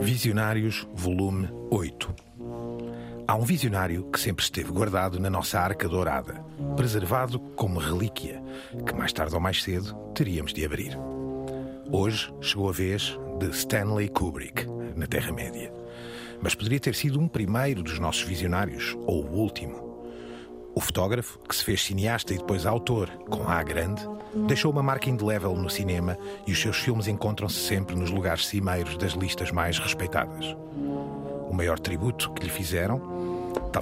Visionários, volume 8. Há um visionário que sempre esteve guardado na nossa arca dourada, preservado como relíquia, que mais tarde ou mais cedo teríamos de abrir. Hoje chegou a vez de Stanley Kubrick, na Terra-média. Mas poderia ter sido um primeiro dos nossos visionários, ou o último. O fotógrafo, que se fez cineasta e depois autor, com A grande, deixou uma marca indelével no cinema e os seus filmes encontram-se sempre nos lugares cimeiros das listas mais respeitadas. O maior tributo que lhe fizeram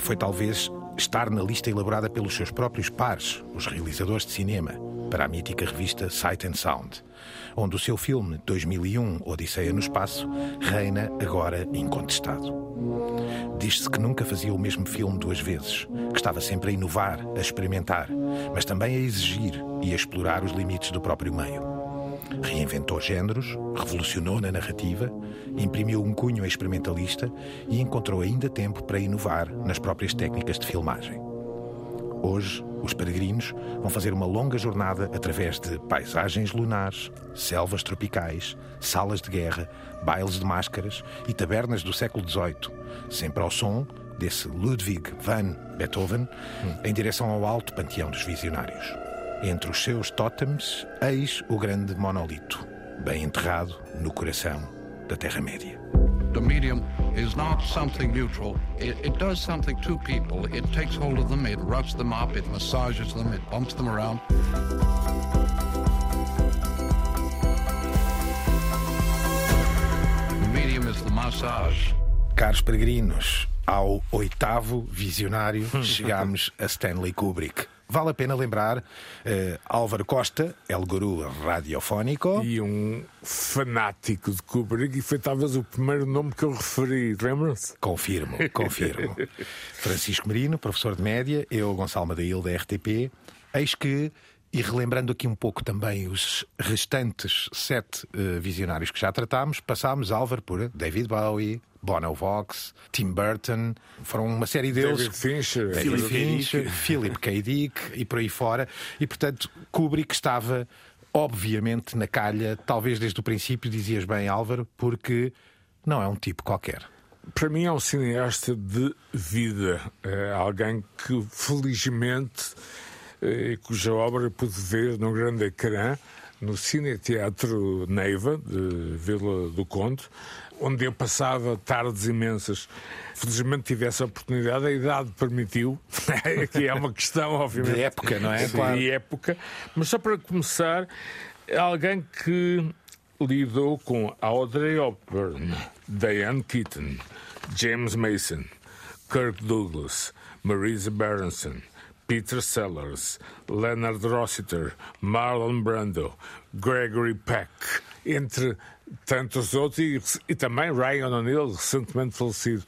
foi talvez estar na lista elaborada pelos seus próprios pares, os realizadores de cinema, para a mítica revista Sight and Sound, onde o seu filme 2001 Odisseia no Espaço reina agora incontestado. Diz-se que nunca fazia o mesmo filme duas vezes, que estava sempre a inovar, a experimentar, mas também a exigir e a explorar os limites do próprio meio. Reinventou géneros, revolucionou na narrativa, imprimiu um cunho experimentalista e encontrou ainda tempo para inovar nas próprias técnicas de filmagem. Hoje, os peregrinos vão fazer uma longa jornada através de paisagens lunares, selvas tropicais, salas de guerra, bailes de máscaras e tabernas do século XVIII, sempre ao som desse Ludwig van Beethoven, em direção ao alto panteão dos visionários. Entre os seus tótems, eis o grande monolito, bem enterrado no coração da Terra-média. The medium is not something neutral. It, it, does something to people. It takes hold of them, it roughs them up, it massages them, it bumps them around. The medium is the massage. Caros peregrinos, ao oitavo visionário chegamos a Stanley Kubrick. Vale a pena lembrar uh, Álvaro Costa, El Guru Radiofónico. E um fanático de Kubrick, e foi talvez o primeiro nome que eu referi, lembram-se? Confirmo, confirmo. Francisco Merino, professor de média, eu, Gonçalo Madail, da RTP. Eis que, e relembrando aqui um pouco também os restantes sete uh, visionários que já tratámos, passámos, Álvaro, por David Bowie, Bono Vox, Tim Burton, foram uma série deles. David Fincher, David Fincher, Philip K. Dick e por aí fora. E portanto, Kubrick estava obviamente na calha, talvez desde o princípio, dizias bem, Álvaro, porque não é um tipo qualquer. Para mim é um cineasta de vida, é alguém que felizmente cuja obra pude ver no grande ecrã no Cine Teatro Neiva de Vila do Conde onde eu passava tardes imensas. Felizmente tive essa oportunidade, a idade permitiu, que é uma questão, obviamente. De época, não é? Claro. De época. Mas só para começar, alguém que lidou com Audrey Hepburn, Diane Keaton, James Mason, Kirk Douglas, Marisa Berenson, Peter Sellers, Leonard Rossiter, Marlon Brando, Gregory Peck, entre tantos outros, e, e também Ryan O'Neill, recentemente falecido.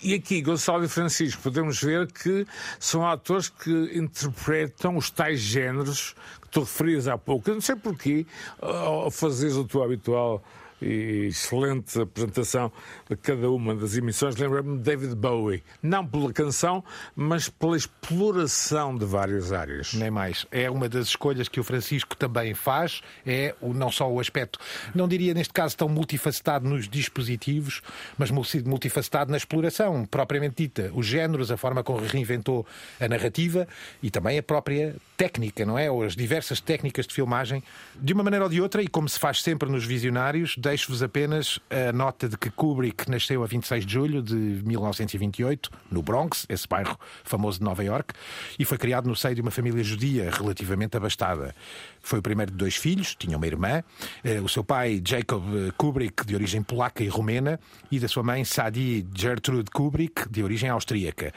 E aqui, Gonçalo e Francisco, podemos ver que são atores que interpretam os tais géneros que tu referias há pouco. Eu não sei porquê, ao fazeres o teu habitual e excelente apresentação de cada uma das emissões. Lembra-me de David Bowie, não pela canção, mas pela exploração de várias áreas. Nem mais. É uma das escolhas que o Francisco também faz, é o, não só o aspecto, não diria neste caso tão multifacetado nos dispositivos, mas multifacetado na exploração, propriamente dita. Os géneros, a forma como reinventou a narrativa e também a própria técnica, não é? Ou as diversas técnicas de filmagem, de uma maneira ou de outra, e como se faz sempre nos visionários, deixo-vos apenas a nota de que Kubrick nasceu a 26 de julho de 1928, no Bronx, esse bairro famoso de Nova York, e foi criado no seio de uma família judia relativamente abastada. Foi o primeiro de dois filhos, tinha uma irmã, eh, o seu pai Jacob Kubrick, de origem polaca e romena, e da sua mãe Sadi Gertrude Kubrick, de origem austríaca.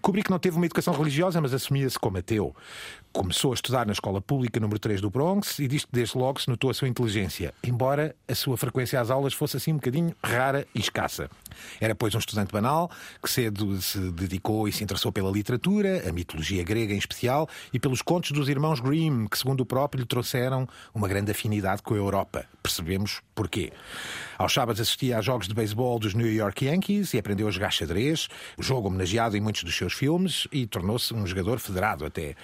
Kubrick não teve uma educação religiosa, mas assumia-se como ateu. Começou a estudar na escola pública número 3 do Bronx e diz que desde logo se notou a sua inteligência, embora a sua frequência às aulas fosse assim um bocadinho rara e escassa. Era, pois, um estudante banal que cedo se dedicou e se interessou pela literatura, a mitologia grega em especial, e pelos contos dos irmãos Grimm, que, segundo o próprio, lhe trouxeram uma grande afinidade com a Europa. Percebemos porquê. Aos sábados assistia a jogos de beisebol dos New York Yankees e aprendeu a jogar xadrez, jogo homenageado em muitos dos seus filmes, e tornou-se um jogador federado até.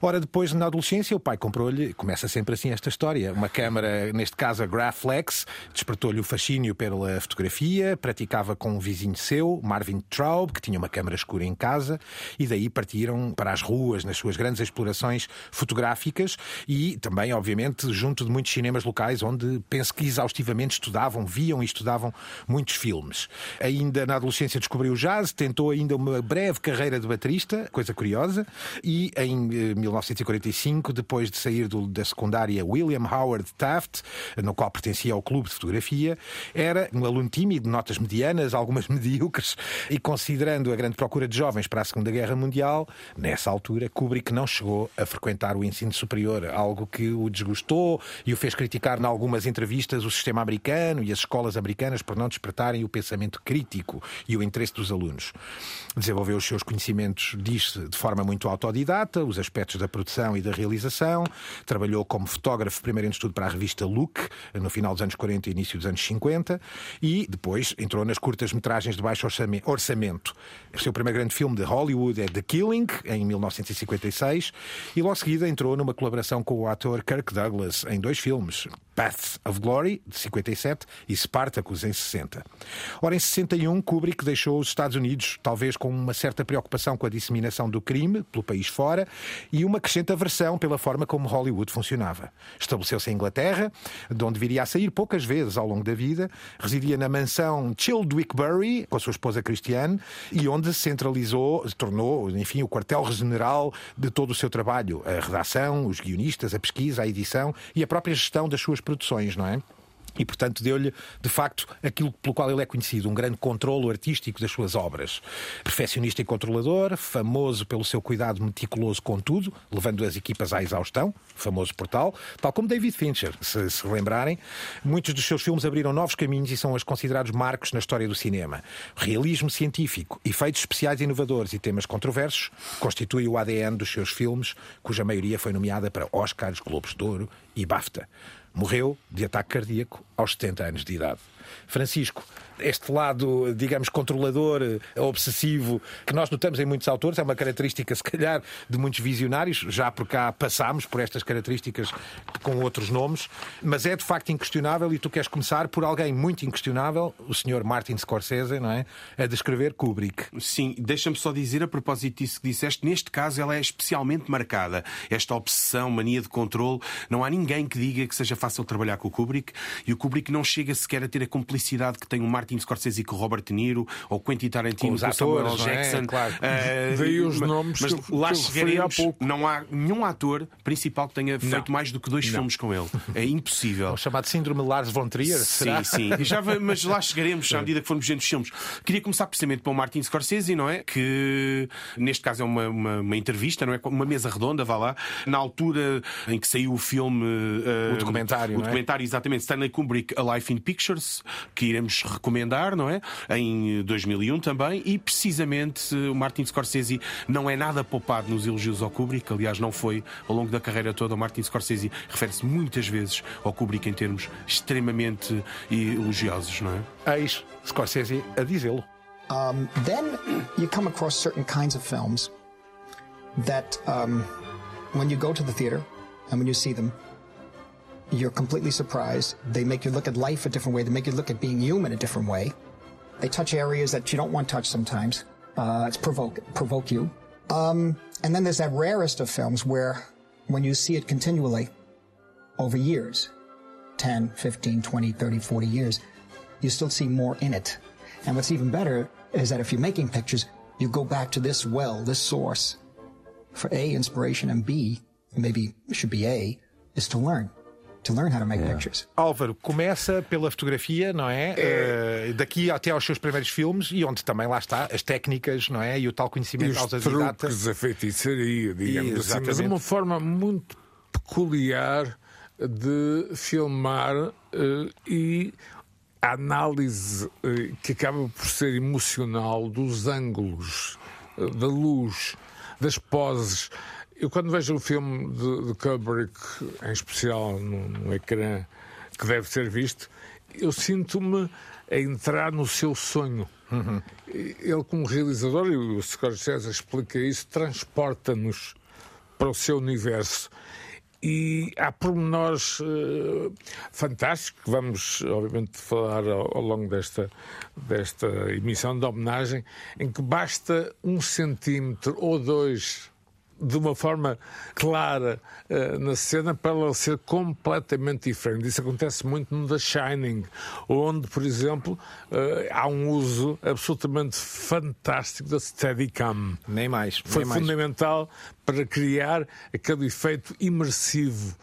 Ora, depois, na adolescência, o pai comprou-lhe, começa sempre assim esta história, uma câmara, neste caso a Graflex, despertou-lhe o fascínio pela fotografia, praticava com um vizinho seu, Marvin Traub, que tinha uma câmara escura em casa, e daí partiram para as ruas nas suas grandes explorações fotográficas e também, obviamente, junto de muitos cinemas locais onde penso que exaustivamente estudavam, viam e estudavam muitos filmes. Ainda na adolescência descobriu jazz, tentou ainda uma breve carreira de baterista, coisa curiosa, e em 1945, depois de sair do, da secundária William Howard Taft, no qual pertencia ao clube de fotografia, era um aluno tímido, notas medianas, algumas medíocres, e considerando a grande procura de jovens para a Segunda Guerra Mundial, nessa altura Kubrick não chegou a frequentar o ensino superior, algo que o desgostou e o fez criticar em algumas entrevistas o sistema americano e as escolas americanas por não despertarem o pensamento crítico e o interesse dos alunos. Desenvolveu os seus conhecimentos, diz-se, de forma muito autodidata, os aspectos da produção e da realização, trabalhou como fotógrafo primeiro em estudo para a revista Look, no final dos anos 40 e início dos anos 50, e depois entrou nas curtas-metragens de baixo orçamento. O seu primeiro grande filme de Hollywood é The Killing, em 1956, e logo seguida entrou numa colaboração com o ator Kirk Douglas em dois filmes, Paths of Glory, de 57, e Spartacus, em 60. Ora, em 61, Kubrick deixou os Estados Unidos, talvez com uma certa preocupação com a disseminação do crime pelo país fora e uma crescente aversão pela forma como Hollywood funcionava. Estabeleceu-se em Inglaterra, de onde viria a sair poucas vezes ao longo da vida, residia na mansão Childwickbury, com a sua esposa Christiane, e onde centralizou, tornou, enfim, o quartel-general de todo o seu trabalho, a redação, os guionistas, a pesquisa, a edição e a própria gestão das suas produções, não é? E, portanto, deu-lhe, de facto, aquilo pelo qual ele é conhecido, um grande controlo artístico das suas obras. Perfeccionista e controlador, famoso pelo seu cuidado meticuloso com tudo, levando as equipas à exaustão, famoso por tal, tal como David Fincher, se se lembrarem. Muitos dos seus filmes abriram novos caminhos e são os considerados marcos na história do cinema. Realismo científico, efeitos especiais inovadores e temas controversos constituem o ADN dos seus filmes, cuja maioria foi nomeada para Oscars, Globos de Ouro e BAFTA. Morreu de ataque cardíaco aos 70 anos de idade. Francisco, este lado, digamos, controlador, obsessivo, que nós notamos em muitos autores, é uma característica, se calhar, de muitos visionários, já por cá passámos por estas características com outros nomes, mas é de facto inquestionável, e tu queres começar por alguém muito inquestionável, o senhor Martin Scorsese, não é? A descrever Kubrick. Sim, deixa-me só dizer, a propósito disso que disseste, neste caso ela é especialmente marcada. Esta obsessão, mania de controle, não há ninguém que diga que seja fácil trabalhar com o Kubrick, e o Kubrick não chega sequer a ter a cumplicidade que tem o Martin Scorsese com o Robert De Niro, ou Quentin Tarantino os com o Samuel atores, não é? Jackson. Claro. Eh, Daí os mas- nomes mas que eu- lá que chegaremos. pouco. Não há nenhum ator principal que tenha feito mais do que dois filmes com ele. É impossível. O chamado Síndrome Lars von Trier, será? Sim, sim. E Já, mas lá chegaremos à medida que formos vendo os filmes. Queria começar precisamente para o Martin Scorsese, não é? Que neste caso é uma, uma, uma entrevista, não é? Uma mesa redonda, vá lá. Na altura em que saiu o filme. eh, O documentário, O não é? documentário, exatamente. Stanley Kubrick, A Life in Pictures, que iremos recomendar, não é? Em 2001 também. E precisamente o Martin Scorsese não é nada poupado nos elogios ao Kubrick. Aliás, não foi ao longo da carreira toda. O Martin Scorsese refere-se muitas vezes ao Kubrick em termos extremamente elogiosos, não é? Eis Scorsese a dizê-lo. Um, then you come across certain kinds of films that, um, when you go to the theater and when you see them, you're completely surprised. They make you look at life a different way. They make you look at being human a different way. They touch areas that you don't want touched sometimes. Uh, it's provoke provoke you. Um, and then there's that rarest of films where, when you see it continually over years, 10, 15, 20, 30, 40 years, you still see more in it. And what's even better is that if you're making pictures, you go back to this well, this source for A, inspiration, and B, maybe should be A, is to learn, to learn how to make pictures. Álvaro começa pela fotografia, não é? Eh, daqui até aos seus primeiros filmes e onde também lá está as técnicas, não é? E o tal E conhecimento os autodidata. truques, a feitiçaria, digamos assim. Mas é uma forma muito peculiar de filmar eh, e a análise uh, que acaba por ser emocional dos ângulos, uh, da luz, das poses. Eu, quando vejo o filme de, de Kubrick, em especial no, no ecrã, que deve ser visto, eu sinto-me a entrar no seu sonho. Uhum. Ele, como realizador, e o Scorsese explica isso, transporta-nos para o seu universo. E há pormenores uh, fantásticos que vamos, obviamente, falar ao, ao, longo desta, desta emissão de homenagem, em que basta um centímetro ou dois de uma forma clara uh, na cena para ela ser completamente diferente. Isso acontece muito no The Shining, onde, por exemplo, uh, há um uso absolutamente fantástico da Steadicam. Nem mais. Foi nem fundamental mais. para criar aquele efeito imersivo.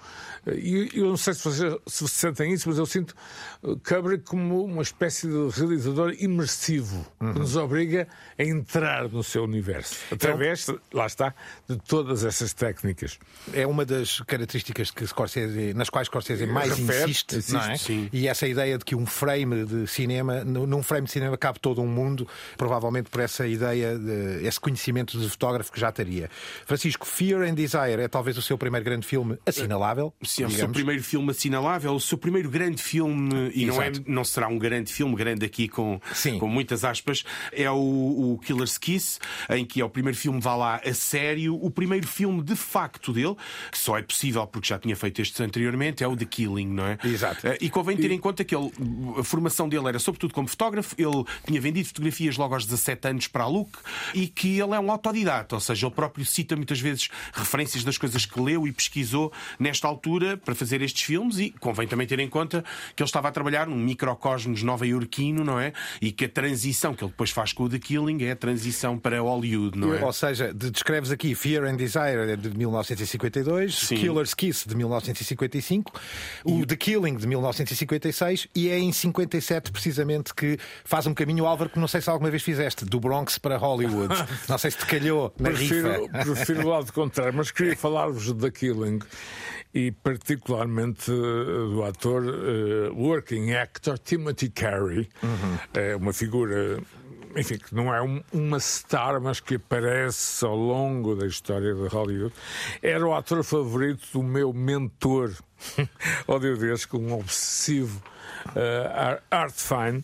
E eu não sei se vocês se sentem isso, mas eu sinto Kubrick como uma espécie de realizador imersivo uhum. que nos obriga a entrar no seu universo através, então, lá está, de todas essas técnicas. É uma das características que Scorsese, nas quais Scorsese mais Refere, insiste, insiste, não é? Sim. E essa ideia de que um frame de cinema, num frame de cinema cabe todo um mundo, provavelmente por essa ideia, de, esse conhecimento de fotógrafo que já teria. Francisco, Fear and Desire é talvez o seu primeiro grande filme assinalável. Sim, é o seu primeiro filme assinalável, o seu primeiro grande filme, e não, é, não será um grande filme, grande aqui com, com muitas aspas, é o, o Killer's Kiss, em que é o primeiro filme, vá lá, a sério, o primeiro filme de facto dele, que só é possível porque já tinha feito estes anteriormente, é o The Killing, não é? Exato. Eh, e convém ter em conta que ele, a formação dele era sobretudo como fotógrafo, ele tinha vendido fotografias logo aos 17 anos para a Look e que ele é um autodidata, ou seja, ele próprio cita muitas vezes referências das coisas que leu e pesquisou nesta altura para fazer estes filmes e convém também ter em conta que ele estava a trabalhar num microcosmos nova-iorquino, não é? E que a transição que ele depois faz com o The Killing é a transição para Hollywood, não é? Ou seja, descreves aqui Fear and Desire de 1952, Sim. Killer's Kiss de 1955, o The Killing de 1956 e é em 57 precisamente que faz um caminho, Álvaro, que não sei se alguma vez fizeste, do Bronx para Hollywood. não sei se te calhou na prefiro, rifa. Prefiro o lado contrário, mas queria falar-vos de The Killing e particularmente uh, do ator uh, working actor Timothy Carey, uhum. é uma figura enfim, que não é um, uma star, mas que aparece ao longo da história de Hollywood, era o ator favorito do meu mentor, com um obsessivo uh, Art Fine.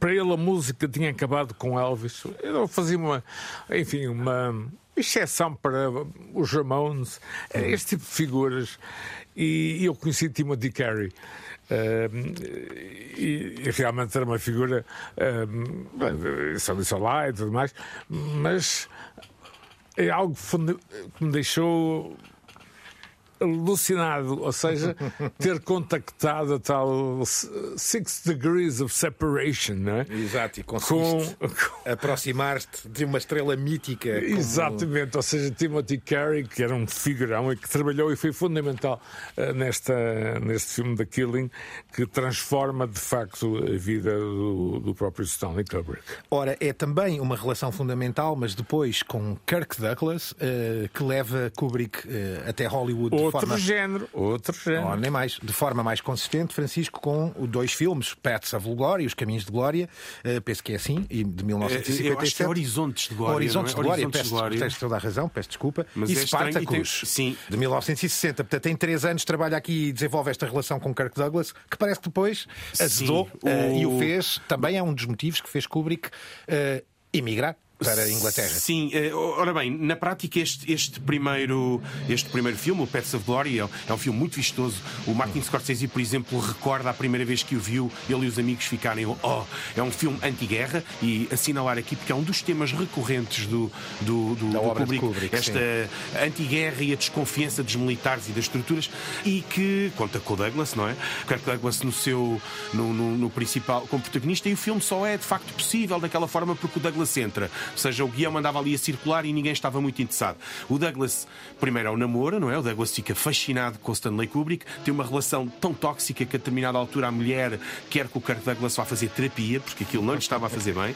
Para ele a música tinha acabado com Elvis. Eu fazia uma, enfim, uma exceção para os Ramones, este tipo de figuras. E eu conheci Timothy Carey. Uh, e, e, realmente era uma figura uh, só disse olá e tudo mais, mas é algo que me deixou alucinado, ou seja, ter contactado a tal Six Degrees of Separation, não é? Exato, e com, aproximar-te de uma estrela mítica. Exatamente, como... ou seja, Timothy Carey, que era um figurão e que trabalhou e foi fundamental uh, nesta, neste filme The Killing, que transforma de facto a vida do, do próprio Stanley Kubrick. Ora, é também uma relação fundamental, mas depois com Kirk Douglas, uh, que leva Kubrick uh, até Hollywood outro forma... género, outro género. Oh, nem mais, de forma mais consistente, Francisco, com dois filmes, Paths of Glory, Os Caminhos de Glória, uh, penso que é assim, e de 1957. Eu acho que é Horizontes de Glória. Horizontes é? de Glória, Horizontes peço, de Glória. tens toda a razão, peço desculpa. Mas e é Spartacus, sim. de 1960. Portanto, tem três anos, trabalha aqui e desenvolve esta relação com Kirk Douglas, que parece que depois azedou o... uh, e o fez, também é um dos motivos que fez Kubrick uh, emigrar para a Inglaterra. Sim, eh, ora bem, na prática este, este, primeiro, este primeiro filme, o Pets of Glory, é, é um filme muito vistoso. O Martin Scorsese, por exemplo, recorda a primeira vez que o viu, ele e os amigos ficarem, oh, é um filme anti-guerra e assinalar aqui porque é um dos temas recorrentes do, do, do, da do Kubrick, Kubrick, esta anti-guerra e a desconfiança dos militares e das estruturas e que conta com o Douglas, não é? Kirk Douglas no seu no, no, no principal como protagonista e o filme só é de facto possível daquela forma porque o Douglas entra Ou seja, o guião andava ali a circular e ninguém estava muito interessado. O Douglas, primeiro, é o namoro, não é? O Douglas fica fascinado com o Stanley Kubrick, tem uma relação tão tóxica que a determinada altura a mulher quer que o Kirk Douglas vá fazer terapia, porque aquilo não lhe estava a fazer bem.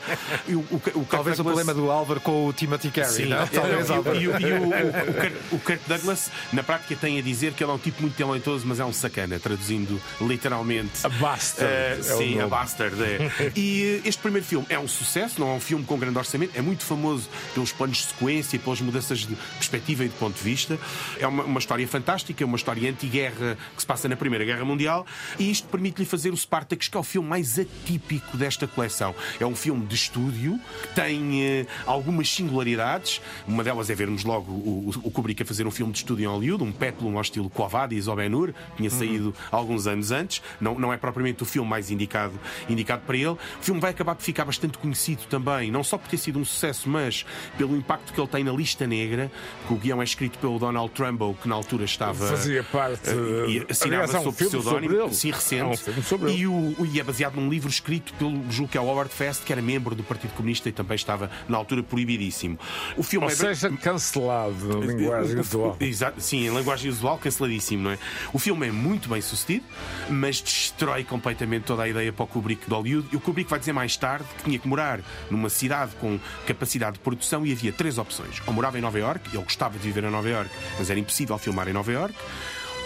E o, o, o Talvez o Douglas- problema do Álvaro com o Timothy Carey. Sim, não? Talvez, e, o- Álvaro. e o, o- o Kirk, o Kirk Douglas, na prática, tem a dizer que ele é um tipo muito talentoso, mas é um sacana, traduzindo literalmente. A bastard Eh, é o sim, a. Bastard. é. e este primeiro filme é um sucesso, não é um filme com grande orçamento, é muito famoso pelos planos de sequência, pelas mudanças de perspectiva e de ponto de vista. É uma, uma história fantástica, uma história anti-guerra que se passa na Primeira Guerra Mundial, e isto permite-lhe fazer o Spartacus, que é o filme mais atípico desta coleção. É um filme de estúdio que tem eh, algumas singularidades. Uma delas é vermos logo o, o, Kubrick a fazer um filme de estúdio em Hollywood, um peplum ao estilo Quo Vadis ou Ben-Hur, tinha saído alguns anos antes. Não, não é propriamente o filme mais indicado, indicado para ele. O filme vai acabar por ficar bastante conhecido também, não só por ter sido um sucesso, mas pelo impacto que ele tem na lista negra, que o guião é escrito pelo Donald Trumbow, que na altura estava. Fazia parte. eh, e assinava aliás, um sob sobre pseudónimo, sim, recente. Um e, o, e é baseado num livro escrito pelo julgo que é o Howard Fest, que era membro do Partido Comunista e também estava na altura proibidíssimo. O filme Ou é seja, cancelado na linguagem atual. Exato, sim, em linguagem usual, canceladíssimo, não é? O filme é muito bem sucedido, mas destrói completamente toda a ideia para o Kubrick de Hollywood. E o Kubrick vai dizer mais tarde que tinha que morar numa cidade com capacidade de produção e havia três opções. Ou morava em Nova York, ele gostava de viver em Nova York, mas era impossível filmar em Nova York.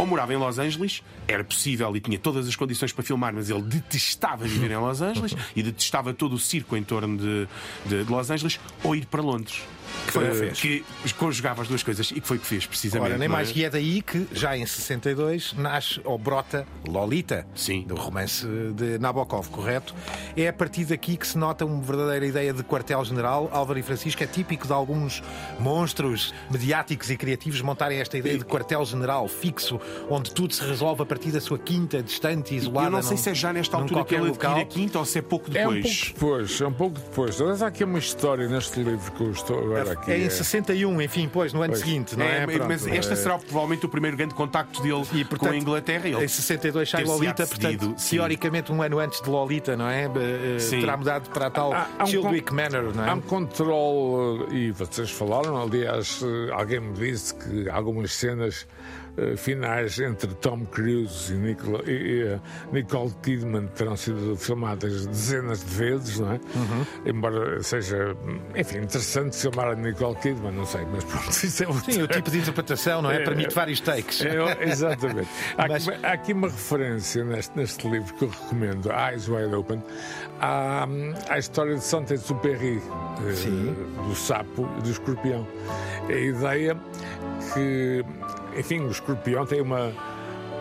Ou morava em Los Angeles, era possível e tinha todas as condições para filmar, mas ele detestava viver em Los Angeles e detestava todo o circo em torno de, de- de Los Angeles, ou ir para Londres. Que foi o que fez. Que conjugava as duas coisas e que foi o que fez, precisamente. Ora, nem não mais é? que é daí que, já em 62, nasce ou brota Lolita, Sim. do romance de Nabokov, correto? É a partir daqui que se nota uma verdadeira ideia de quartel-general. Álvaro e Francisco é típico de alguns monstros mediáticos e criativos montarem esta ideia de quartel-general fixo, onde tudo se resolve a partir da sua quinta, distante e isolada. Eu não sei num- se é já nesta altura que ele local. adquire a quinta ou se é pouco É um depois. pouco depois, é um pouco depois. Aliás, há aqui uma história neste livro que eu estou agora aqui. É em é- 61, enfim, pois, no ano Pois. seguinte, não é? É, Pronto, mas este é- será provavelmente o primeiro grande contacto dele E, com a Inglaterra. Ele Em 62 sai Lolita, decidido, portanto, sim. teoricamente um ano antes de Lolita, não é? Eh, Sim. Terá mudado para a tal Há- há um Childwick Manor, não Há um é? controle, eh, e vocês falaram, aliás, eh, alguém me disse que algumas cenas eh, finais entre Tom Cruise e, Nicola- e- eh, Nicole Kidman terão sido filmadas dezenas de vezes, não é? Uhum. Embora seja, enfim, interessante filmar a Nicole Kidman, não sei, mas pronto, isso é outra- Sim, o tipo de interpretação, não é? É, Permite é. vários takes. É, exatamente. Há, Mas- aqui, há aqui uma referência neste, neste livro que eu recomendo, Eyes Wide Open, à, à história de Saint-Exupéry, eh, do sapo e do escorpião. A ideia que, enfim, o escorpião tem uma,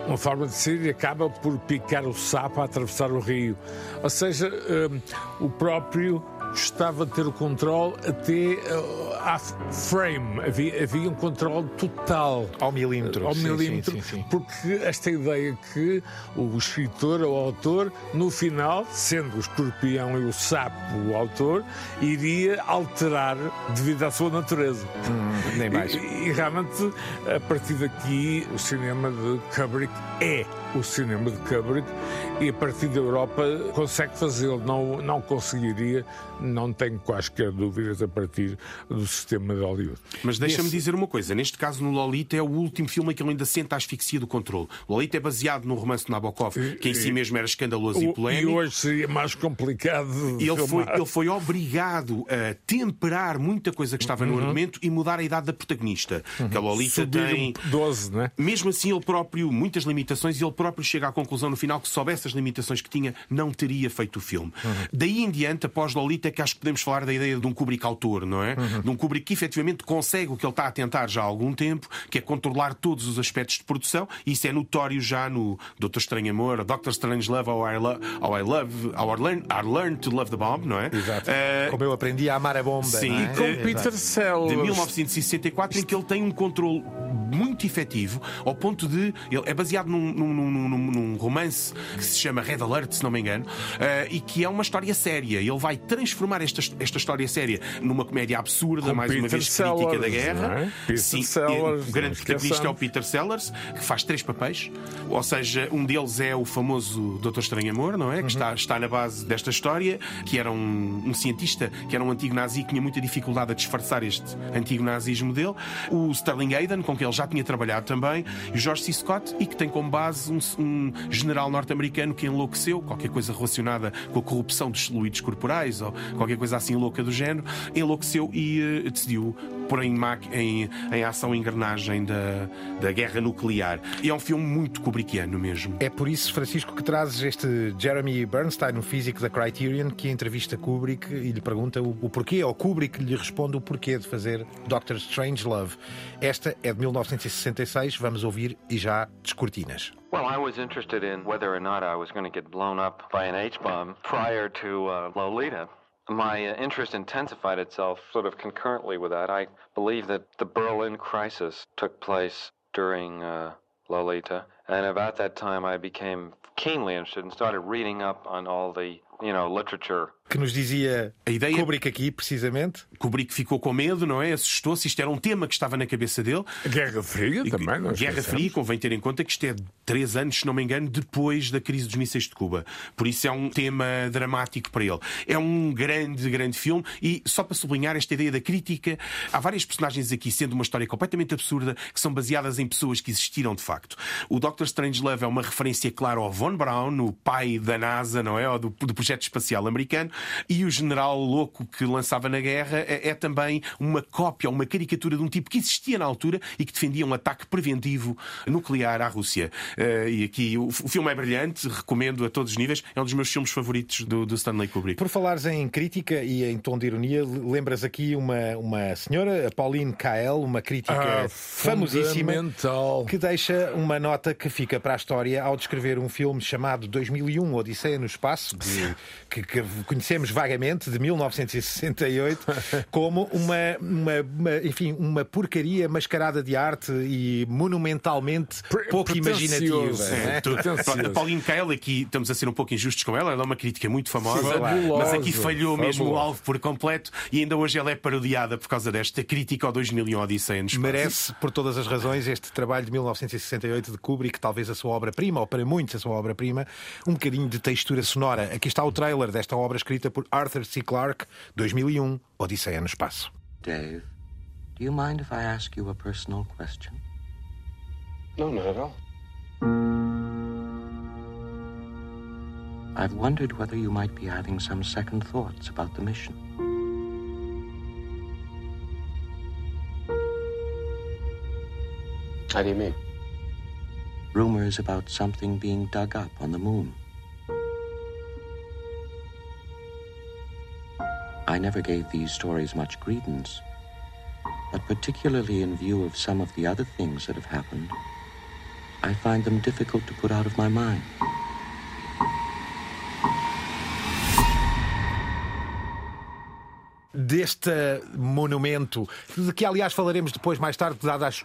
uma forma de ser e acaba por picar o sapo a atravessar o rio. Ou seja, eh, o próprio gostava de ter o controle até eh, à frame. Havia, havia um controle total Ao milímetro. ao sim, milímetro, sim, sim, sim. porque esta ideia que o escritor ou o autor, no final, sendo o escorpião e o sapo o autor, iria alterar devido à sua natureza. Hum, Nem mais. E, e realmente, a partir daqui, o cinema de Kubrick é o cinema de Kubrick e a partir da Europa consegue fazê-lo. Não, não conseguiria, não tenho quaisquer dúvidas, a partir do sistema de Hollywood. Mas deixa-me Esse- dizer uma coisa: neste caso, no Lolita, é o último filme em que ele ainda sente a asfixia do controle. O Lolita é baseado num romance de Nabokov, que em si mesmo era escandaloso e O- e polémico. hoje seria mais complicado Ele foi, ele foi obrigado a temperar muita coisa que estava no argumento e mudar a idade da protagonista. Que a Lolita Subir tem. um 12, né? Mesmo assim, ele próprio, muitas limitações, e ele próprio chega à conclusão no final que se soubesse as limitações que tinha, não teria feito o filme. Daí em diante, após Lolita, é que acho que podemos falar da ideia de um Kubrick autor, não é? De um Kubrick que efetivamente consegue o que ele está a tentar já há algum tempo, que é controlar todos os aspectos de produção, e isso é notório já no Doutor Estranho Amor, Doctor Strange Love, How I, Lo how I Love, How I Learn, I Learn to Love the Bomb, não é? Exato. Eh, Como eu aprendi a amar a bomba. sim, é? Com Peter Sellers. de 1964, em que ele tem um controle muito efetivo, ao ponto de. Ele é baseado num, num, num, num- romance que se chama Red Alert, se não me engano, eh, e que é uma história séria. Ele vai transformar esta, esta história séria numa comédia absurda, Com mais uma Peter vez crítica da Sellers, guerra. é? Peter Sim, Sellers, o grande protagonista é o. Peter Sellers, que faz três papéis. Ou seja, um deles é o famoso Doutor Estranho Amor, não é? Que está, está na base desta história, que era um, um cientista, que era um antigo nazi, que tinha muita dificuldade a disfarçar este antigo nazismo dele. O Sterling Hayden, com quem ele já tinha trabalhado também. E o George C. Scott, e que tem como base um, um general norte-americano que enlouqueceu, qualquer coisa relacionada com a corrupção dos fluidos corporais ou qualquer coisa assim louca do género, enlouqueceu e eh, decidiu pôr em, em, em ação a engrenagem da, da guerra nuclear. E é um filme muito kubrickiano mesmo. É por isso, Francisco, que trazes este Jeremy Bernstein, um físico da Criterion, que entrevista Kubrick e lhe pergunta o, o porquê, ou Kubrick lhe responde o porquê de fazer Doctor Strangelove. Esta é de 1966, vamos ouvir e já descortinas. Well, I was interested in whether or not I was going to get blown up by an H bomb prior to uh, Lolita. My uh, interest intensified itself sort of concurrently with that. I believe that the Berlin crisis took place during uh, Lolita, and about that time I became keenly interested and started reading up on all the, Que nos dizia A ideia- Kubrick aqui, precisamente. Kubrick ficou com medo, não é? Assustou-se. Isto era um tema que estava na cabeça dele. Guerra Fria também, não Guerra esqueçamos. Fria, convém ter em conta que isto é três anos, se não me engano, depois da crise dos mísseis de Cuba. Por isso é um tema dramático para ele. É um grande, grande filme e só para sublinhar esta ideia da crítica, há várias personagens aqui, sendo uma história completamente absurda, que são baseadas em pessoas que existiram de facto. O Dr. Strangelove é uma referência clara ao Von Braun, o pai da NASA, não é? Ou do, do projeto espacial americano, e o general louco que lançava na guerra é, é também uma cópia, uma caricatura de um tipo que existia na altura e que defendia um ataque preventivo nuclear à Rússia. Eh, e aqui o, o filme é brilhante, recomendo a todos os níveis. É um dos meus filmes favoritos do, do Stanley Kubrick. Por falares em crítica e em tom de ironia, lembras aqui uma, uma senhora, a Pauline Kael, uma crítica Ah, famosíssima, que deixa uma nota que fica para a história ao descrever um filme chamado 2001 Odisseia no Espaço, de- que, que conhecemos vagamente, de 1968, como uma, uma- uma- enfim, uma porcaria mascarada de arte e monumentalmente pouco imaginativa. É, é? A Pauline Kael, aqui estamos a ser um pouco injustos com ela, ela é uma crítica muito famosa, Fabulosa, mas aqui falhou mesmo o alvo por completo e ainda hoje ela é parodiada por causa desta crítica ao 2001 Odisseia nos. Merece, por todas as razões, este trabalho de 1968 de Kubrick, talvez a sua obra-prima, ou para muitos a sua obra-prima, um bocadinho de textura sonora. Aqui está o trailer desta obra escrita por Arthur C. Clarke, 2001, Odisseia no Espaço. Dave, do you mind if I ask you a personal question? No, not at all. I've wondered whether you might be having some second thoughts about the mission. How do you mean? Rumors about something being dug up on the moon. I never gave these stories much credence, but particularly in view of some of the other things that have happened, I find them difficult to put out of my mind. Deste monumento, de que aliás falaremos depois, mais tarde, dadas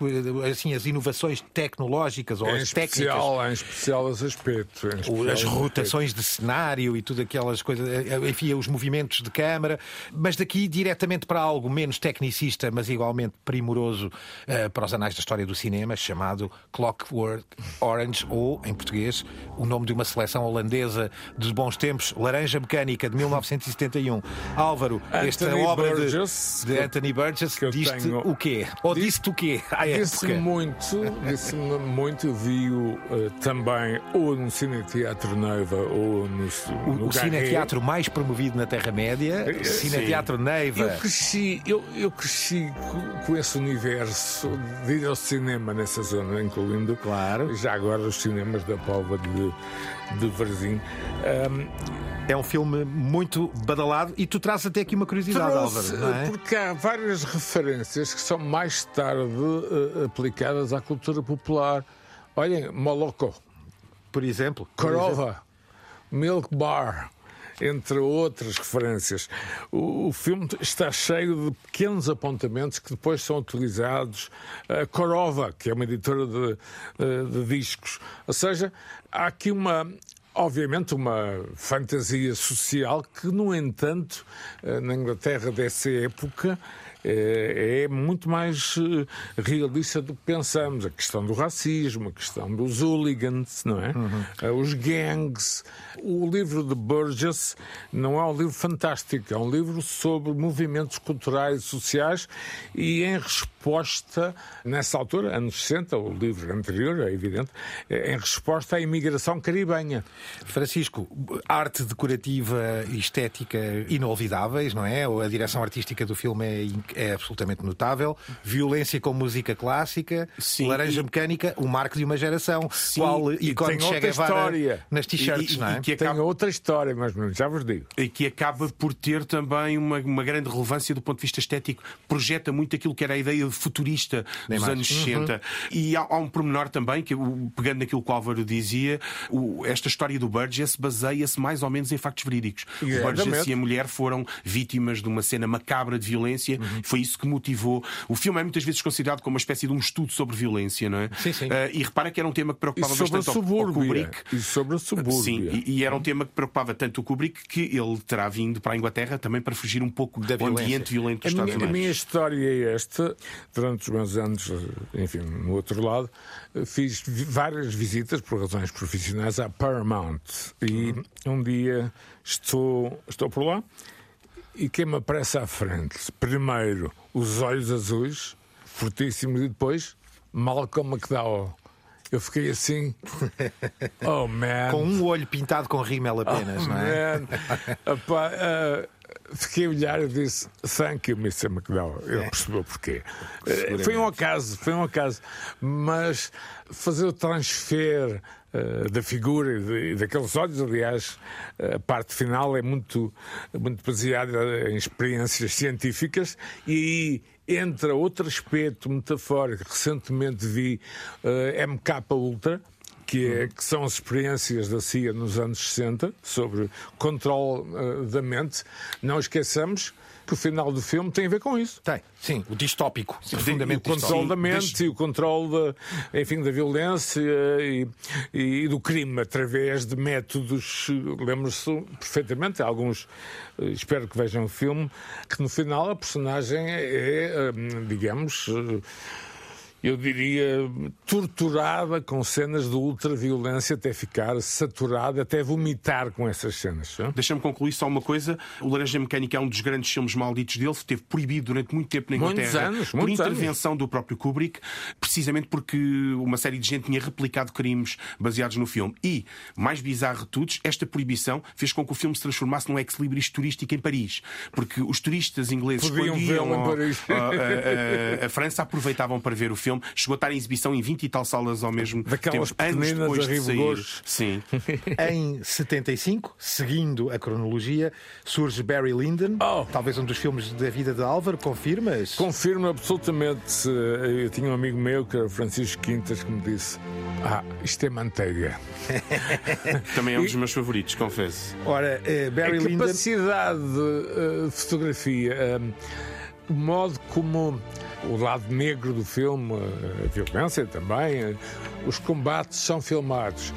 assim, as inovações tecnológicas ou Em as técnicas. especial, em especial esse aspecto. em O- especial as rotações de cenário e tudo aquelas coisas, eh, enfim, os movimentos de câmara, mas daqui diretamente para algo menos tecnicista, mas igualmente primoroso eh, para os anais da história do cinema, chamado Clockwork Orange, ou, em português, o nome de uma seleção holandesa dos bons tempos, Laranja Mecânica, de 1971. Álvaro, esta Anthony obra Burgess, de, de Anthony Burgess, que eu diste tenho- o quê? Ou Disse- disse-te o quê? À Disse época? muito, disse muito, vi-o eh, também ou no Cineteatro Neiva ou no, O, no o Garret. cineteatro mais promovido na Terra-média, Eh, Cineteatro Neiva. Eu cresci, eu, eu cresci com, com esse universo de ir ao cinema nessa zona, incluindo Claro. já agora os cinemas da Póvoa de, de Varzim. Ahm, É um filme muito badalado e tu trazes até aqui uma curiosidade, trouxe, Álvaro, é? Porque há várias referências que são mais tarde eh, aplicadas à cultura popular. Olhem, Moloko, Por exemplo. Korova, Milk Bar. entre outras referências. O, o filme está cheio de pequenos apontamentos que depois são utilizados. A Korova, que é uma editora de, de, de discos. Ou seja, há aqui uma, obviamente uma fantasia social que, no entanto, eh, na Inglaterra dessa época, é, é muito mais eh, realista do que pensamos. A questão do racismo, a questão dos hooligans, não é? Uhum. Os gangs. O livro de Burgess não é um livro fantástico, é um livro sobre movimentos culturais e sociais e em resposta, nessa altura, anos 60, o livro anterior, é evidente, é em resposta à imigração caribenha. Francisco, arte decorativa e estética inolvidáveis, não é? A direção artística do filme é é absolutamente notável. Violência com música clássica, Sim, Laranja e... Mecânica, o marco de uma geração. Sim, Qual ícone chega história nas t-shirts, não é? E que acaba... Tem outra história, mas já vos digo. E que acaba por ter também uma, uma grande relevância do ponto de vista estético. Projeta muito aquilo que era a ideia futurista dos anos 60. Uhum. E há, há, um pormenor também, que pegando naquilo que o Álvaro dizia, o, esta história do Burgess baseia-se mais ou menos em factos verídicos. Exatamente. O Burgess e a mulher foram vítimas de uma cena macabra de violência. Uhum. Foi isso que motivou. O filme é muitas vezes considerado como uma espécie de um estudo sobre violência, não é? Sim, sim. Uh, e repara que era um tema que preocupava e sobre bastante ao Kubrick. E sobre a subúrbia. Sim, e, e, era um tema que preocupava tanto o Kubrick que ele terá vindo para a Inglaterra também para fugir um pouco do ambiente violento dos a Estados minha, Unidos. A minha história é esta. Durante os meus anos, enfim, no outro lado, fiz várias visitas por razões profissionais à Paramount. E um dia estou, estou por lá e quem me aparece à frente? Primeiro, os olhos azuis, fortíssimos, e depois, Malcolm McDowell. Eu fiquei assim. Oh, man. Com um olho pintado com rímel apenas, oh, não é? Man. Epá, uh, fiquei a olhar e disse: Thank you, Mr. McDowell. Ele é. percebeu porquê. Uh, foi um acaso, foi um acaso. Mas fazer o transfer uh, da figura e daqueles olhos, aliás, a parte final é muito, muito baseada em experiências científicas e aí entra outro aspecto metafórico. Recentemente vi uh, MK Ultra, que, é, que, são as experiências da CIA nos anos 60 sobre controle uh, da mente. Não esqueçamos que o final do filme tem a ver com isso. Tem, sim, o distópico. Sim, o controle da mente e o controle da, enfim, da violência e, e, do crime através de métodos. Lembro-se perfeitamente, alguns eh, espero que vejam o filme, que no final a personagem é, é digamos eu diria, torturada com cenas de ultraviolência até ficar saturada, até vomitar com essas cenas. Deixa-me concluir só uma coisa. O Laranja Mecânica é um dos grandes filmes malditos dele. Esteve proibido durante muito tempo na Inglaterra. Muitos anos, por muitos intervenção anos. do próprio Kubrick, precisamente porque uma série de gente tinha replicado crimes baseados no filme. E, mais bizarro de todos, esta proibição fez com que o filme se transformasse num ex-libris turístico em Paris. Porque os turistas ingleses, Podiam quando iam ao, a, a, a França, aproveitavam para ver o filme filme chegou a estar em exibição em 20 e tal salas ao mesmo Daquelas tempo, anos depois de sair. Sim. em 75, seguindo a cronologia, surge Barry Lyndon, oh. talvez um dos filmes da vida de Álvaro, confirmas? Confirmo absolutamente. Eu tinha um amigo meu, que era Francisco Quintas, que me disse: Ah, isto é manteiga. Também é um dos meus favoritos, confesso. Ora, uh, Barry a Lyndon. capacidade de uh, fotografia, o modo como o lado negro do filme, a violência também, os combates são filmados.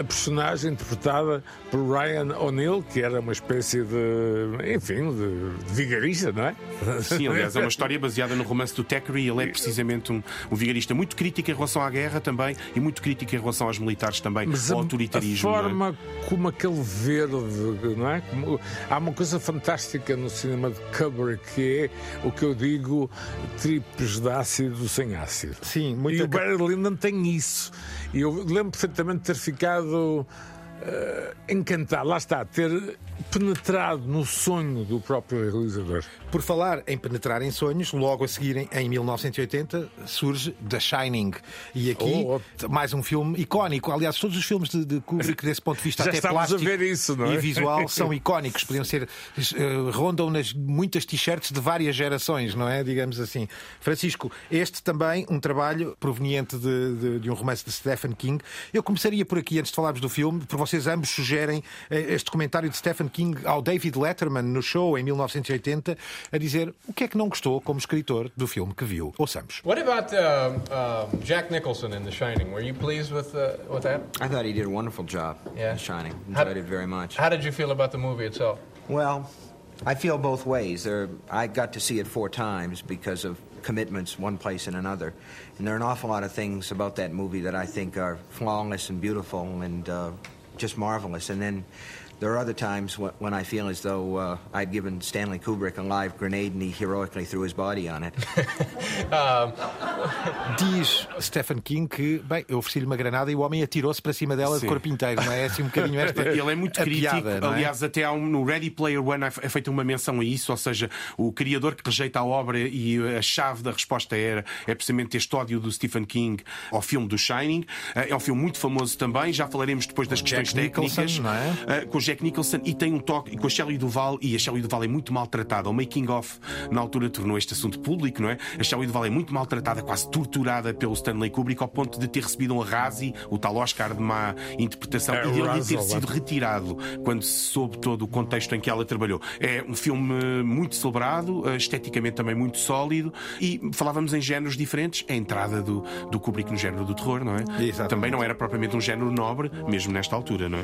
A personagem interpretada por Ryan O'Neill, que era uma espécie de, enfim, de, vigarista, não é? Sim, aliás, é uma história baseada no romance do Thackeray. Ele é precisamente um, um vigarista muito crítico em relação à guerra também e muito crítico em relação aos militares também, Mas ao a, autoritarismo. A forma é? como aquele verde, não é? Como, há uma coisa fantástica no cinema de Kubrick que é o que eu digo tripes de ácido sem ácido. Sim, muito E o Barry Lyndon tem isso. E eu lembro perfeitamente de ter ficado uh, encantado, lá está, ter penetrado no sonho do próprio realizador. Por falar em penetrar em sonhos, logo a seguir, em 1980, surge The Shining. E aqui, oh, oh. mais um filme icónico. Aliás, todos os filmes de, de Kubrick, desse ponto de vista Já até plástico isso, é? e visual, são icónicos. Podiam ser, uh, rondam nas muitas t-shirts de várias gerações, não é? Digamos assim. Francisco, este também, um trabalho proveniente de, de, de um romance de Stephen King. Eu começaria por aqui, antes de falarmos do filme, por você vocês ambos sugerem eh, este comentário de Stephen King ao David Letterman no show em 1980, a dizer o que é que não gostou como escritor do filme que viu. Ouçamos. What about uh, uh, Jack Nicholson in The Shining? Were you pleased with uh, with that? I thought he did a wonderful job Yeah. in Shining. How- Enjoyed it very much. How did you feel about the movie itself? Well, I feel both ways. There, I got to see it four times because of commitments one place and another. And there are an awful lot of things about that movie that I think are flawless and beautiful and uh, just marvelous. And then there are other times when, I feel as though uh, I'd given Stanley Kubrick a live grenade and he heroically threw his body on it. Diz Stephen King que, bem, eu ofereci-lhe uma granada e o homem atirou-se para cima dela de Sim. corpo inteiro, não é? É assim um bocadinho esta. Ele é muito crítico. piada, é? Aliás, até um, no Ready Player One é feita uma menção a isso, ou seja, o criador que rejeita a obra e a chave da resposta era é precisamente este ódio do Stephen King ao filme do Shining. Eh, É um filme muito famoso também, já falaremos depois das Com questões Jack técnicas. Nicholson, não é? Eh, Com o Jack Nicholson e tem um toque com a Shelley Duval e a Shelley Duval é muito maltratada. O making of na altura tornou este assunto público, não é? A Shelley Duval é muito maltratada, quase torturada pelo Stanley Kubrick ao ponto de ter recebido um Razzie, o tal Oscar de má interpretação, É, e de ele ter sido retirado quando se soube todo o contexto em que ela trabalhou. É um filme muito celebrado, eh, esteticamente também muito sólido e falávamos em géneros diferentes. A entrada do, do Kubrick no género do terror, não é? Exatamente. Também não era propriamente um género nobre, mesmo nesta altura, não é?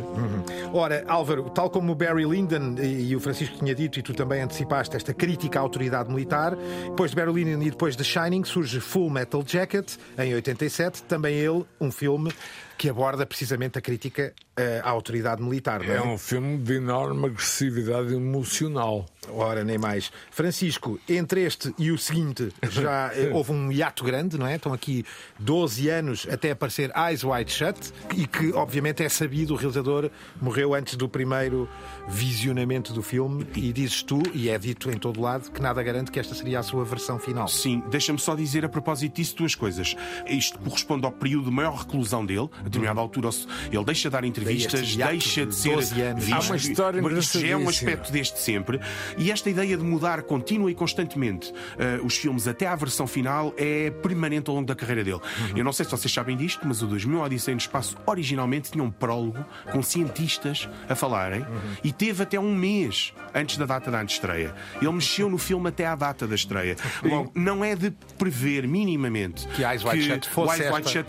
Ora, Álvaro, tal como o Barry Lyndon e o Francisco tinha dito, e tu também antecipaste esta crítica à autoridade militar, depois de Barry Lyndon e depois de Shining surge Full Metal Jacket, em 87, também ele, um filme que aborda precisamente a crítica eh, à autoridade militar. Não é? É um filme de enorme agressividade emocional. Ora, nem mais. Francisco, entre este e o seguinte, já eh, houve um hiato grande, não é? Estão aqui 12 anos até aparecer Eyes Wide Shut, e que, obviamente, é sabido, o realizador morreu antes do primeiro visionamento do filme, e dizes tu, e é dito em todo lado, que nada garante que esta seria a sua versão final. Sim, deixa-me só dizer a propósito disso duas coisas. Isto corresponde ao período de maior reclusão dele. A determinada altura, ele deixa de dar entrevistas, deixa de de ser 12 anos. visto. Há uma história Mas Isto já é um aspecto desde sempre. E esta ideia de mudar contínua e constantemente eh, os filmes até à versão final é permanente ao longo da carreira dele. Eu não sei se vocês sabem disto, mas o 2000 Odisseia no Espaço originalmente tinha um prólogo com cientistas a falarem e teve até um mês antes da data da antestreia. Ele mexeu no filme até à data da estreia. Logo, não é de prever minimamente Que Eyes Wide Shut fosse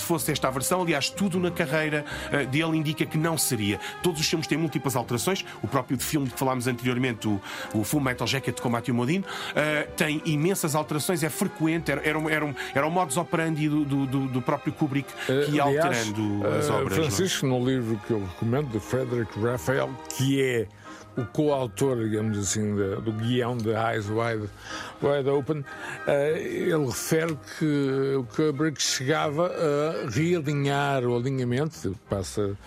fosse esta versão. Aliás, tudo na carreira eh, dele indica que não seria. Todos os filmes têm múltiplas alterações. O próprio filme que falámos anteriormente, o, o Full Metal Jacket com Matthew Modine, eh, tem imensas alterações, é frequente, era, era, era, um, era o modus operandi do, do, do- próprio Kubrick que ia Aliás, alterando as eh, obras. não é? Francisco, no livro que eu recomendo, de Frederick Raphael, que é o coautor, digamos assim, do guião de Eyes Wide, Wide Open, eh, ele refere que o Kubrick chegava a realinhar o alinhamento, passa,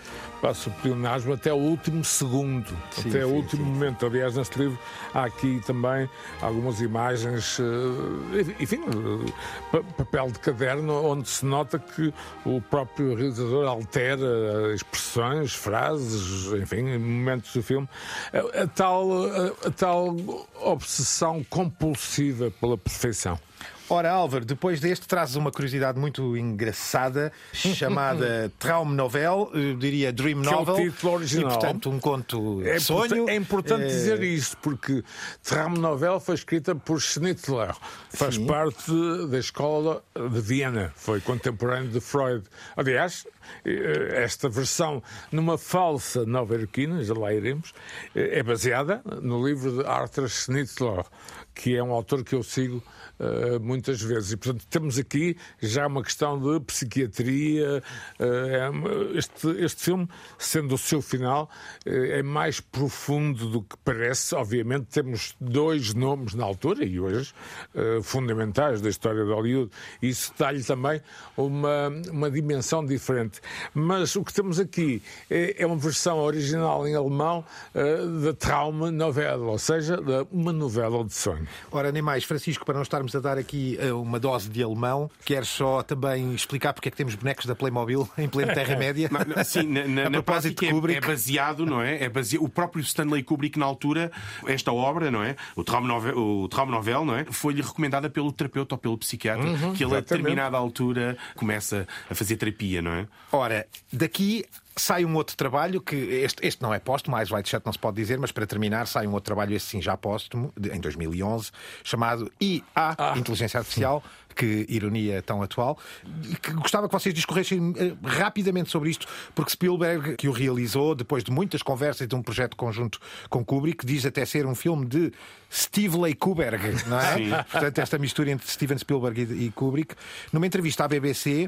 passa o pleonasmo, até o último segundo, até o último momento. Aliás, neste livro há aqui também algumas imagens, eh, enfim, eh, pa- papel de caderno, onde se nota que o próprio realizador altera expressões, frases, enfim, momentos do filme. A, a tal, a, a tal obsessão compulsiva pela perfeição. Ora, Álvaro, depois deste trazes uma curiosidade muito engraçada chamada Traum Novel, eu diria Dream Que é o Novel. título original. E, portanto, um conto É, sonho. é importante Eh, dizer isto, porque Tram Novel foi escrita por Schnitzler, faz Sim. parte da escola de Viena, foi contemporâneo de Freud. Aliás, eh, esta versão, numa falsa nova-iorquina, já lá iremos, eh, é baseada no livro de Arthur Schnitzler, que é um autor que eu sigo eh, muitas vezes. E, portanto, temos aqui já uma questão de psiquiatria. é- este, este filme, sendo o seu final, eh, é mais profundo do que parece. Obviamente, temos dois nomes na altura e hoje fundamentais da história de Hollywood. Isso dá-lhe também uma, uma dimensão diferente. Mas o que temos aqui é, é uma versão original em alemão da Trauma Novela, ou seja, uma novela de sonho. Ora, nem mais, Francisco, para não estarmos a dar aqui eh, uma dose de alemão, queres só também explicar porque é que temos bonecos da Playmobil em plena Terra-média? Sim, na, na, A na propósito prática de é- Kubrick. é, baseado, não é? é base... O próprio Stanley Kubrick, na altura, esta obra, não é? O Traum Novel, o Traum Novel não é? Foi-lhe recomendada pelo terapeuta ou pelo psiquiatra, que ele, a determinada altura, começa a fazer terapia, não é? Ora, daqui sai um outro trabalho que este, este não é póstumo, mais White Shut não se pode dizer, mas para terminar sai um outro trabalho, esse sim já póstumo, em 2011, chamado IA, Ah. Inteligência Artificial. Que ironia tão atual. Que gostava que vocês discorressem eh, rapidamente sobre isto, porque Spielberg, que o realizou depois de muitas conversas e de um projeto conjunto com Kubrick, diz até ser um filme de Steve Lay Kubrick, não é? Portanto, esta mistura entre Steven Spielberg e, Kubrick. Numa entrevista à BBC,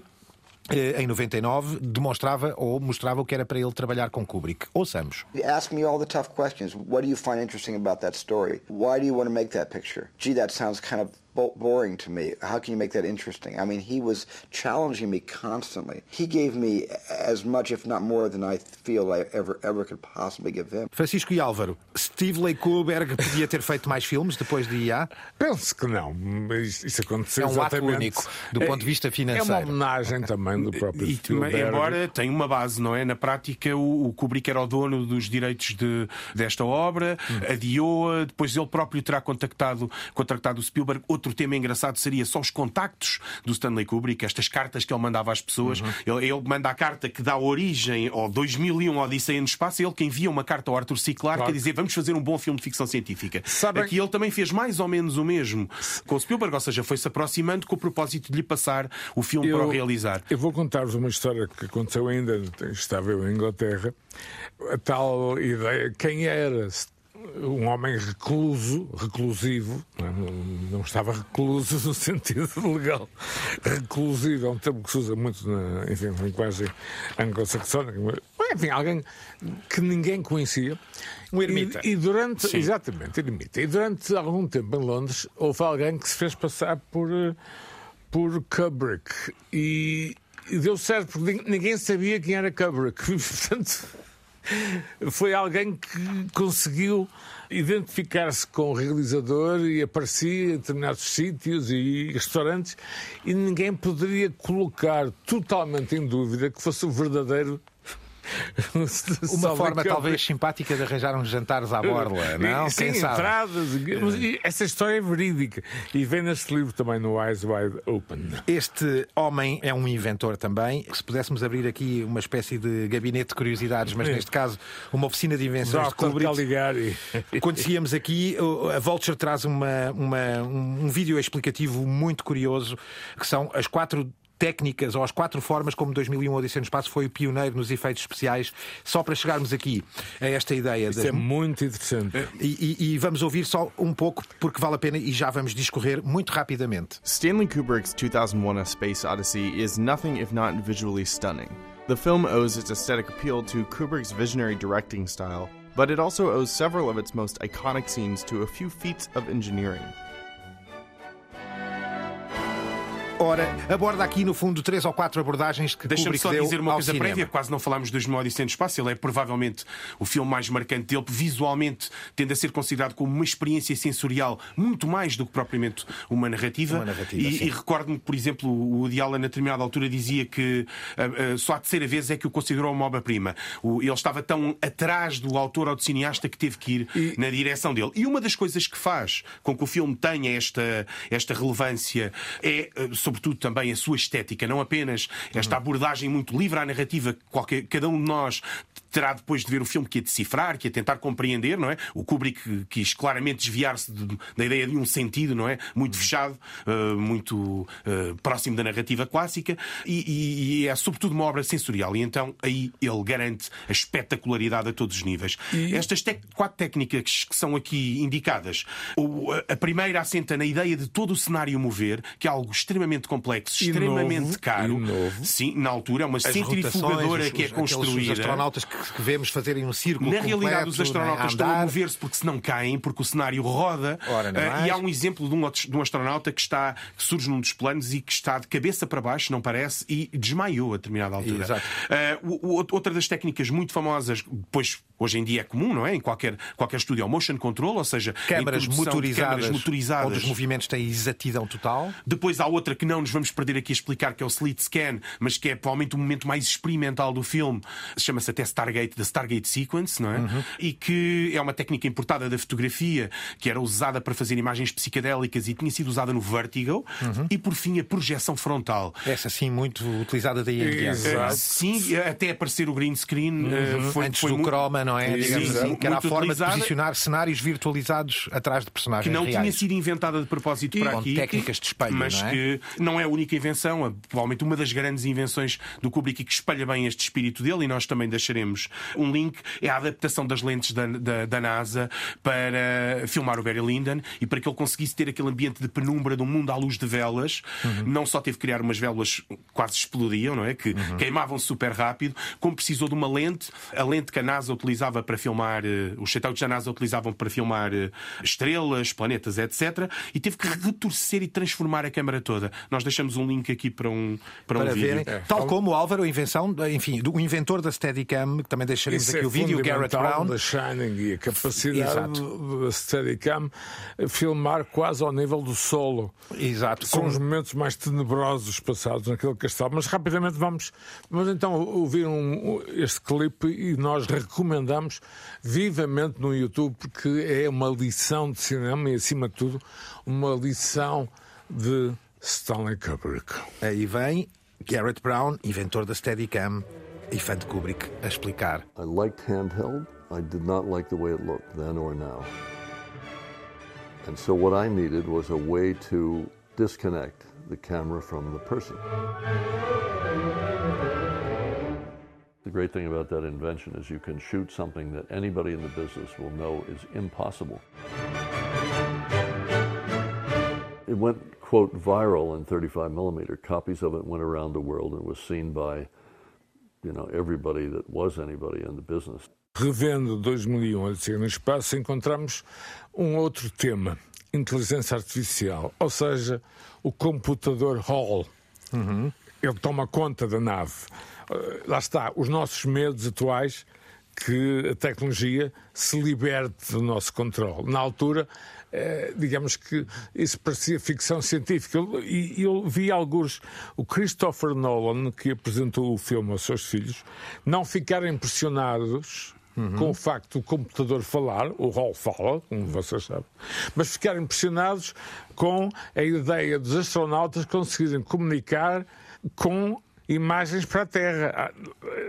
em 99, demonstrava ou mostrava o que era para ele trabalhar com Kubrick. Ouçamos. Ask me all the tough questions. What do you find interesting about that story? Why do you want to make that picture? Gee, that sounds kind of boring to me. How can you make that interesting? I mean, he was challenging me constantly. He gave me as much, if not more, than I feel I ever ever could possibly give him. Francisco e Álvaro, Steve Kubrick podia ter feito mais filmes depois de IA? Penso que não. Isso, isso aconteceu É um ato exatamente. único, do ponto de vista É financeiro. uma homenagem também do próprio E, Spielberg. embora tem uma base, não é? Na prática, o, Kubrick era o dono dos direitos de, desta obra, adiou-a, depois ele próprio terá contactado, contactado o Spielberg. Outro tema engraçado seria só os contactos do Stanley Kubrick, estas cartas que ele mandava às pessoas. Ele, ele manda a carta que dá origem ao 2001 Odisseia no Espaço, ele que envia uma carta ao Arthur C. Clarke Claro. a dizer vamos fazer um bom filme de ficção científica. Sabem- Aqui ele também fez mais ou menos o mesmo com o Spielberg, ou seja, foi-se aproximando com o propósito de lhe passar o filme para o realizar. Eu vou contar-vos uma história que aconteceu ainda, estava eu em Inglaterra, a tal ideia, quem era um homem recluso, reclusivo, não, é? não estava recluso no sentido legal, reclusivo é um termo que se usa muito na enfim, na linguagem anglo-saxónica, enfim, alguém que ninguém conhecia. Um ermita. E, e durante, exatamente, ermita. E durante algum tempo em Londres houve alguém que se fez passar por, eh, por Kubrick e, e deu certo porque nin- ninguém sabia quem era Kubrick. Portanto, foi alguém que conseguiu identificar-se com o realizador e aparecia em determinados sítios e restaurantes e ninguém poderia colocar totalmente em dúvida que fosse o verdadeiro. Uma forma talvez simpática de arranjar uns jantares à borla, não? Sim, Quem sabe? entradas. essa história é verídica. E vem neste livro também no Eyes Wide Open. Este homem é um inventor também. Se pudéssemos abrir aqui uma espécie de gabinete de curiosidades, mas neste caso uma oficina de invenções de Dr. Kubrick. Caligari. Conhecíamos aqui, a Vulture traz uma, uma- um vídeo explicativo muito curioso, que são as quatro técnicas ou as quatro formas como 2001 Odisseia no Espaço foi o pioneiro nos efeitos especiais, só para chegarmos aqui a esta ideia Isso das é muito interessante. e, e- e vamos ouvir só um pouco, porque vale a pena e já vamos discorrer muito rapidamente. Stanley Kubrick's 2001 A Space Odyssey is nothing if not visually stunning. The film owes its aesthetic appeal to Kubrick's visionary directing style, but it also owes several of its most iconic scenes to a few feats of engineering. Ora, aborda aqui no fundo três ou quatro abordagens que Deixa-me só dizer uma coisa cinema. prévia, quase não falámos dos No Odisseia no Espaço. Ele é provavelmente o filme mais marcante dele, visualmente tende a ser considerado como uma experiência sensorial muito mais do que propriamente uma narrativa. Uma narrativa, e e recordo-me por exemplo, o Woody Allen, a determinada altura, dizia que ah, ah, só a terceira vez é que o considerou uma obra-prima. Ele estava tão atrás do autor ou do cineasta que teve que ir na direção dele. E uma das coisas que faz com que o filme tenha esta, esta relevância é, ah, sobretudo, também a sua estética, não apenas esta abordagem muito livre à narrativa que qualquer, cada um de nós terá depois de ver o filme que a decifrar, que a tentar compreender, não é? O Kubrick quis claramente desviar-se de- da ideia de um sentido, não é? Muito fechado, eh, muito eh, próximo da narrativa clássica e, e- e é sobretudo uma obra sensorial e então aí ele garante a espetacularidade a todos os níveis. Estas tec- quatro técnicas que são aqui indicadas, o- a- primeira assenta na ideia de todo o cenário mover, que é algo extremamente complexo, E extremamente novo, caro. e novo. Sim, na altura é uma As centrifugadora rotações, que é os- construída. Os astronautas que, que vemos fazerem um círculo Na completo, realidade, os astronautas né, estão a mover-se porque se não caem, porque o cenário roda. Ora, é mais. e há um exemplo de um, de um astronauta que está que surge num dos planos e que está de cabeça para baixo, não parece, e desmaiou a determinada altura. Exato. O- outra das técnicas muito famosas, depois hoje em dia é comum, não é? Em qualquer, qualquer estúdio é o motion control, ou seja, Câmaras motorizadas, câmaras motorizadas. onde os movimentos têm exatidão total. Depois há outra que não nos vamos perder aqui a explicar, que é o Slit Scan, mas que é provavelmente o momento mais experimental do filme. Chama-se até Stargate, da Stargate Sequence, não é? Uhum. E que é uma técnica importada da fotografia, que era usada para fazer imagens psicadélicas e tinha sido usada no Vertigo. Uhum. E por fim, a projeção frontal. Essa sim, muito utilizada daí em diante. Eh, Sim, até aparecer o green screen eh, Uhum. foi, Antes foi do muito- croma, não é? Digamos Sim, assim, que era a forma de posicionar cenários virtualizados atrás de personagens que não reais. tinha sido inventada de propósito para com aqui. técnicas de espelho, mas não é? que não é a única invenção, é provavelmente uma das grandes invenções do Kubrick e que espelha bem este espírito dele, e nós também deixaremos um link, é a adaptação das lentes da, da, da NASA para filmar o Barry Lyndon e para que ele conseguisse ter aquele ambiente de penumbra de um mundo à luz de velas. Uhum. Não só teve que criar umas velas que quase explodiam, não é? Que Uhum. queimavam super rápido, como precisou de uma lente, a lente que a NASA utilizava para filmar, eh, os shootouts da NASA utilizavam para filmar eh, estrelas, planetas, etc. E teve que retorcer e transformar a câmara toda. Nós deixamos um link aqui para um, para um para vídeo. verem. Tal como o Álvaro, a invenção, enfim, do inventor da Steadicam, que também deixaremos Isso aqui é o vídeo, o Garrett Brown. da Shining e a capacidade Exato. da Steadicam filmar quase ao nível do solo. Exato. São Com- os momentos mais tenebrosos passados naquele castelo. Mas rapidamente vamos, vamos então ouvir um- este clipe e nós recomendamos vivamente no YouTube porque é uma lição de cinema e, acima de tudo, uma lição de Stanley Kubrick. Aí vem Garrett Brown, inventor da Steadicam e fã de Kubrick, a explicar. I liked handheld. I did not like the way it looked then or now. And so what I needed was a way to disconnect the camera from the person. The great thing about that invention is you can shoot something that anybody in the business will know is impossible. It went, quote, viral in 35 millimeter. Copies of it went around the world and was seen by, you know, everybody that was anybody in the business. Revendo 2001 Odisseia no Espaço, encontramos um outro tema, inteligência artificial, ou seja, o computador Hall. Ele toma conta da nave. Eh, Lá está, os nossos medos atuais que a tecnologia se liberte do nosso controle. Na altura, eh, digamos que isso parecia ficção científica. Eu- E eu, vi alguns, o Christopher Nolan, que apresentou o filme aos seus filhos, não ficaram impressionados com o facto do computador falar, o Hall fala, como vocês sabem, mas ficaram impressionados com a ideia dos astronautas conseguirem comunicar com imagens para a Terra. Ah,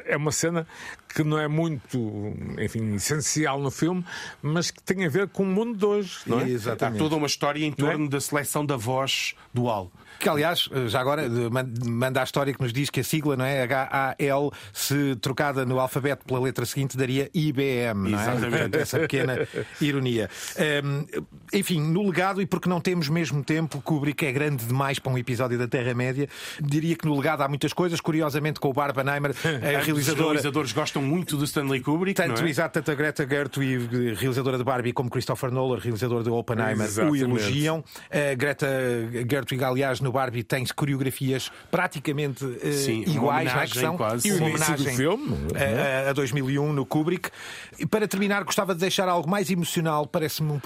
É uma cena que não é muito, enfim, essencial no filme, mas que tem a ver com o mundo de hoje. Não é? Há toda uma história em torno da seleção da voz dual. Que, aliás, já agora manda a história que nos diz que a sigla, não é? H-A-L, se trocada no alfabeto pela letra seguinte, daria IBM, não é? Exatamente. Essa pequena ironia. Hum, enfim, no legado, e porque não temos mesmo tempo, Kubrick é grande demais para um episódio da Terra-média, diria que no legado há muitas coisas, curiosamente com o Barbenheimer, a Os realizadora. realizadores gostam muito do Stanley Kubrick, Tanto, não é? exato, tanto a Greta Gerwig, realizadora de Barbie, como Christopher Nolan, realizador de Oppenheimer, Exatamente. o elogiam. A Greta Gerwig, aliás, no Barbie tem coreografias praticamente eh, Sim, iguais à homenagem ação. quase. E o uma início do homenagem filme, a, a- a 2001 no Kubrick. E para terminar, gostava de deixar algo mais emocional. Parece-me um,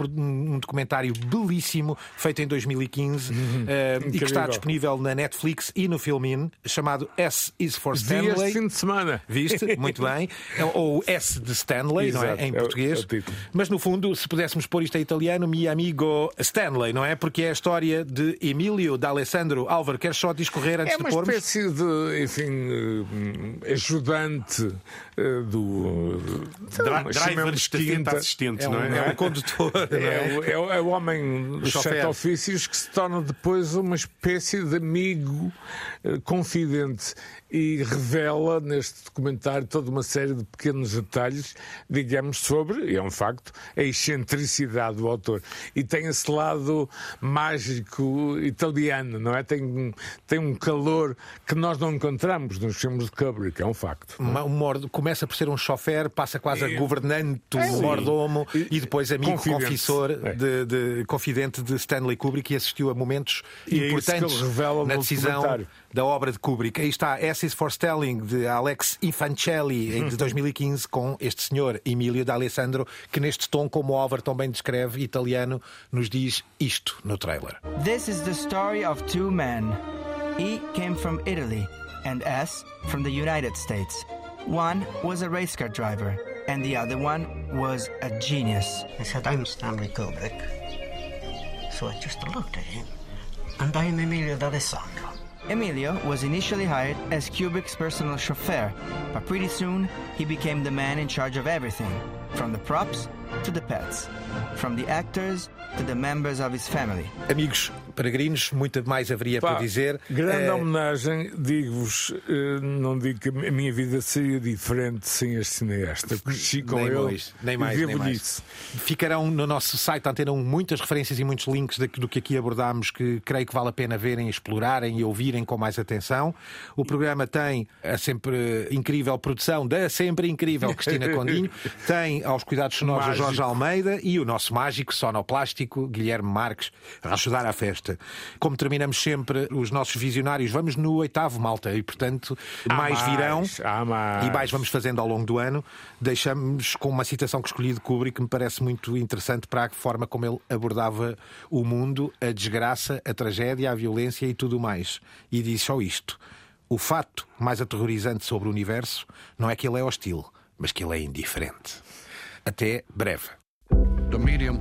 um documentário belíssimo, feito em 2015, eh, e que está disponível na Netflix e no Filmin, chamado S is for Vi Stanley. este fim de semana. Viste? Muito bem. É- Ou S de Stanley, não é? Exato, Em é o- português. é o título. Mas no fundo, se pudéssemos pôr isto em italiano, mi amigo Stanley, não é? Porque é a história de Emílio D'Alessandro. Álvaro, queres só discorrer antes É de uma pormos? espécie de, enfim, eh, ajudante eh, do. Dra- driver chamemos estafeta quinta. assistente, É um, não é? é um condutor. não É é? o, é o- é o homem dos sete ofícios que se torna depois uma espécie de amigo eh, confidente e revela neste documentário toda uma série de pequenos detalhes, digamos, sobre, e é um facto, a excentricidade do autor. E tem esse lado mágico italiano, não é? Tem, um- tem um calor que nós não encontramos nos filmes de Kubrick, é um facto. Uma- um Começa por ser um chofer, passa quase a É. governante, É, mordomo E- e depois amigo confidente. confissor, É. de, de- confidente de Stanley Kubrick e assistiu a momentos E é importantes revela na decisão. Da obra de Kubrick. Aí está S is for Stelling, de Alex Infancelli, em de 2015 com este senhor Emílio D'Alessandro, que neste tom, como o Álvaro também descreve, italiano, nos diz isto no trailer. This is the story of two men. E came from Italy and S from the United States. One was a race car driver and the other one was a genius. I said, I'm Stanley Kubrick. So I just looked at him. And I'm Emilio D'Alessandro. Emilio was initially hired as Kubrick's personal chauffeur, but pretty soon he became the man in charge of everything, from the props to the pets, from the actors to the members of his family. Amigos peregrinos, muito mais haveria Pá, para dizer. Grande Eh, homenagem, digo-vos, eh, não digo que a minha vida seria diferente sem este cineasta. Cresci com nem ele. mais, nem mais, nem mais. Ficarão no nosso site Antena 1 muitas referências e muitos links do que aqui abordámos que creio que vale a pena verem, explorarem e ouvirem com mais atenção. O programa tem a sempre incrível produção da sempre incrível Cristina Condinho, tem aos cuidados sonoros. Jorge Almeida e o nosso mágico sonoplástico Guilherme Marques a ajudar à festa. Como terminamos sempre os nossos visionários, vamos no oitavo, malta, e portanto mais mais, virão mais. e mais vamos fazendo ao longo do ano. Deixamos com uma citação que escolhi de Kubrick que me parece muito interessante para a forma como ele abordava o mundo, a desgraça, a tragédia, a violência e tudo mais. E diz só isto: o fato mais aterrorizante sobre o universo não é que ele é hostil, mas que ele é indiferente. Até breve. The medium